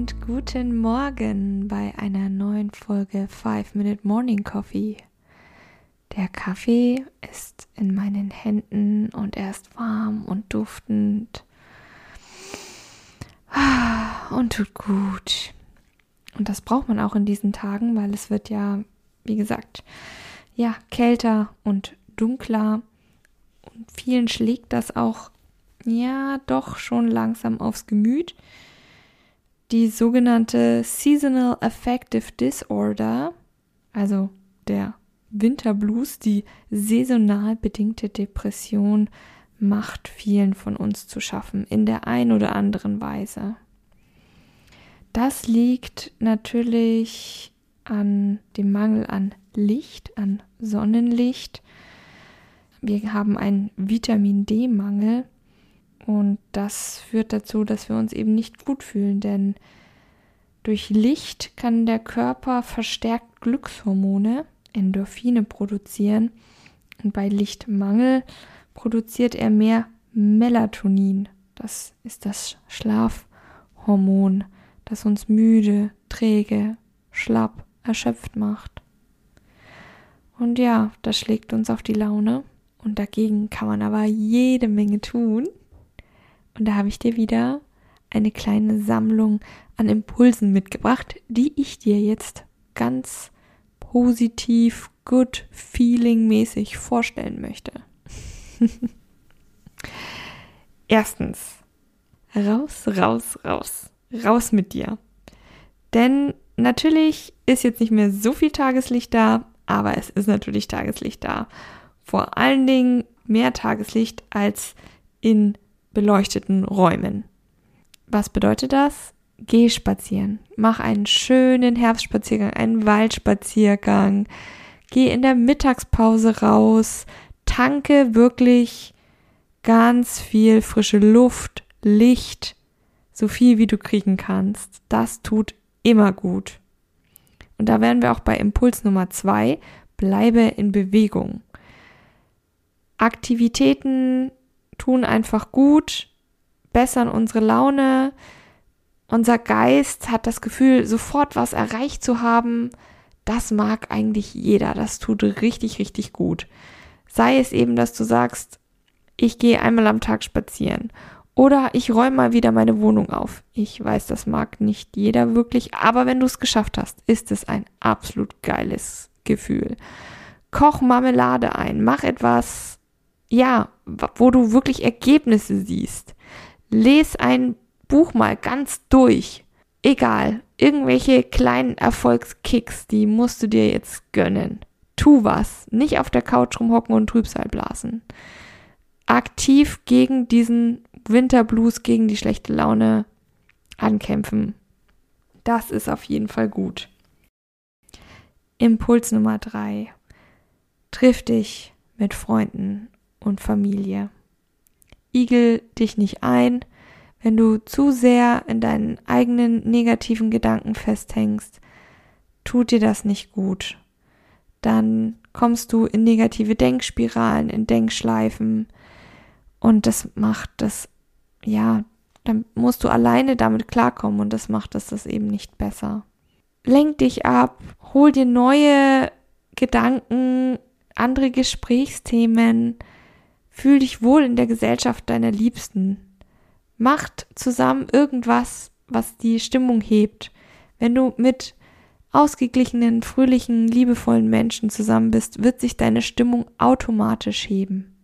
Und guten Morgen bei einer neuen Folge 5 Minute Morning Coffee. Der Kaffee ist in meinen Händen und er ist warm und duftend und tut gut. Und das braucht man auch in diesen Tagen, weil es wird ja wie gesagt, ja, kälter und dunkler. Und vielen schlägt das auch, ja, doch schon langsam aufs Gemüt. Die sogenannte Seasonal Affective Disorder, also der Winterblues, die saisonal bedingte Depression, macht vielen von uns zu schaffen, in der ein oder anderen Weise. Das liegt natürlich an dem Mangel an Licht, an Sonnenlicht. Wir haben einen Vitamin D-Mangel und das führt dazu, dass wir uns eben nicht gut fühlen, denn durch Licht kann der Körper verstärkt Glückshormone, Endorphine produzieren und bei Lichtmangel produziert er mehr Melatonin. Das ist das Schlafhormon, das uns müde, träge, schlapp erschöpft macht. Und ja, das schlägt uns auf die Laune und dagegen kann man aber jede Menge tun. Und da habe ich dir wieder eine kleine Sammlung an Impulsen mitgebracht, die ich dir jetzt ganz positiv, good feeling mäßig vorstellen möchte. Erstens, raus, raus, raus, raus mit dir. Denn Natürlich ist jetzt nicht mehr so viel Tageslicht da, aber es ist natürlich Tageslicht da. Vor allen Dingen mehr Tageslicht als in beleuchteten Räumen. Was bedeutet das? Geh spazieren. Mach einen schönen Herbstspaziergang, einen Waldspaziergang. Geh in der Mittagspause raus. Tanke wirklich ganz viel frische Luft, Licht, so viel wie du kriegen kannst. Das tut immer gut. Und da wären wir auch bei Impuls Nummer zwei, bleibe in Bewegung. Aktivitäten tun einfach gut, bessern unsere Laune. Unser Geist hat das Gefühl, sofort was erreicht zu haben. Das mag eigentlich jeder. Das tut richtig, richtig gut. Sei es eben, dass du sagst, ich gehe einmal am Tag spazieren oder ich räume mal wieder meine Wohnung auf. Ich weiß, das mag nicht jeder wirklich, aber wenn du es geschafft hast, ist es ein absolut geiles Gefühl. Koch Marmelade ein, mach etwas, ja, wo du wirklich Ergebnisse siehst. Les ein Buch mal ganz durch. Egal, irgendwelche kleinen Erfolgskicks, die musst du dir jetzt gönnen. Tu was, nicht auf der Couch rumhocken und Trübsal blasen. Aktiv gegen diesen Winterblues gegen die schlechte Laune ankämpfen. Das ist auf jeden Fall gut. Impuls Nummer drei. Triff dich mit Freunden und Familie. Igel dich nicht ein, wenn du zu sehr in deinen eigenen negativen Gedanken festhängst. Tut dir das nicht gut. Dann kommst du in negative Denkspiralen, in Denkschleifen, und das macht das, ja, dann musst du alleine damit klarkommen und das macht es das eben nicht besser. Lenk dich ab, hol dir neue Gedanken, andere Gesprächsthemen, fühl dich wohl in der Gesellschaft deiner Liebsten. Macht zusammen irgendwas, was die Stimmung hebt. Wenn du mit ausgeglichenen, fröhlichen, liebevollen Menschen zusammen bist, wird sich deine Stimmung automatisch heben.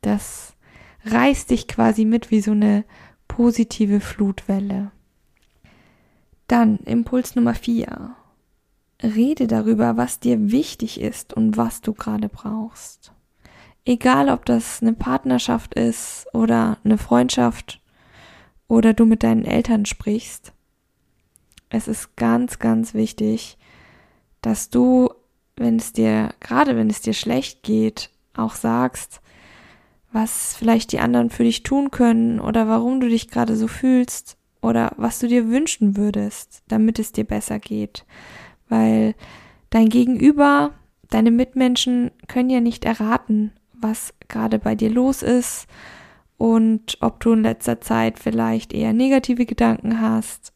Das reißt dich quasi mit wie so eine positive Flutwelle. Dann Impuls Nummer vier. Rede darüber, was dir wichtig ist und was du gerade brauchst. Egal, ob das eine Partnerschaft ist oder eine Freundschaft oder du mit deinen Eltern sprichst. Es ist ganz, ganz wichtig, dass du, wenn es dir, gerade wenn es dir schlecht geht, auch sagst, was vielleicht die anderen für dich tun können oder warum du dich gerade so fühlst oder was du dir wünschen würdest, damit es dir besser geht. Weil dein Gegenüber, deine Mitmenschen können ja nicht erraten, was gerade bei dir los ist und ob du in letzter Zeit vielleicht eher negative Gedanken hast,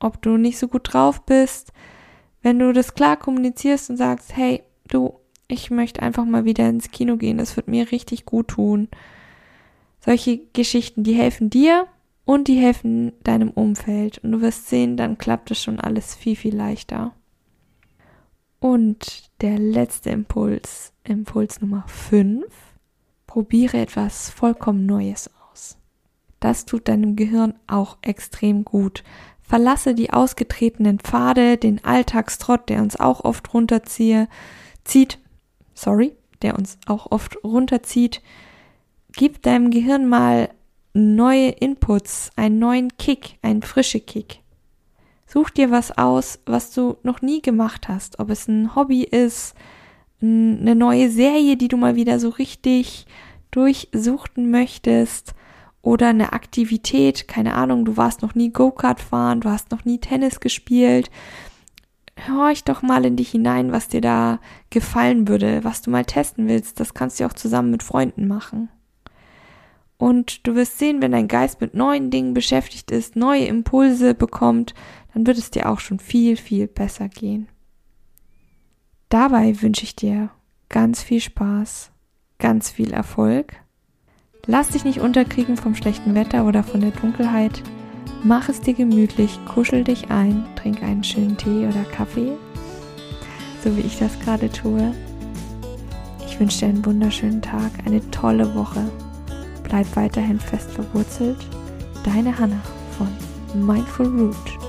ob du nicht so gut drauf bist. Wenn du das klar kommunizierst und sagst, hey, du, ich möchte einfach mal wieder ins Kino gehen, das wird mir richtig gut tun. Solche Geschichten, die helfen dir und die helfen deinem Umfeld. Und du wirst sehen, dann klappt es schon alles viel, viel leichter. Und der letzte Impuls, Impuls Nummer 5, probiere etwas vollkommen Neues aus. Das tut deinem Gehirn auch extrem gut. Verlasse die ausgetretenen Pfade, den Alltagstrott, der uns auch oft runterziehe, zieht, sorry, der uns auch oft runterzieht. Gib deinem Gehirn mal neue Inputs, einen neuen Kick, einen frische Kick. Such dir was aus, was du noch nie gemacht hast, ob es ein Hobby ist, eine neue Serie, die du mal wieder so richtig durchsuchten möchtest oder eine Aktivität, keine Ahnung, du warst noch nie Go-Kart fahren, du hast noch nie Tennis gespielt. Horch doch mal in dich hinein, was dir da gefallen würde, was du mal testen willst. Das kannst du auch zusammen mit Freunden machen. Und du wirst sehen, wenn dein Geist mit neuen Dingen beschäftigt ist, neue Impulse bekommt, dann wird es dir auch schon viel, viel besser gehen. Dabei wünsche ich dir ganz viel Spaß, ganz viel Erfolg. Lass dich nicht unterkriegen vom schlechten Wetter oder von der Dunkelheit. Mach es dir gemütlich, kuschel dich ein, trink einen schönen Tee oder Kaffee, so wie ich das gerade tue. Ich wünsche dir einen wunderschönen Tag, eine tolle Woche. Bleib weiterhin fest verwurzelt. Deine Hanna von Mindful Root.